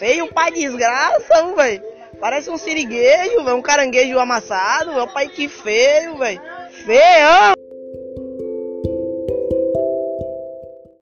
Feio pai desgraça, velho. Parece um siriguejo, velho. Um caranguejo amassado, velho. Pai, que feio, velho. Feio!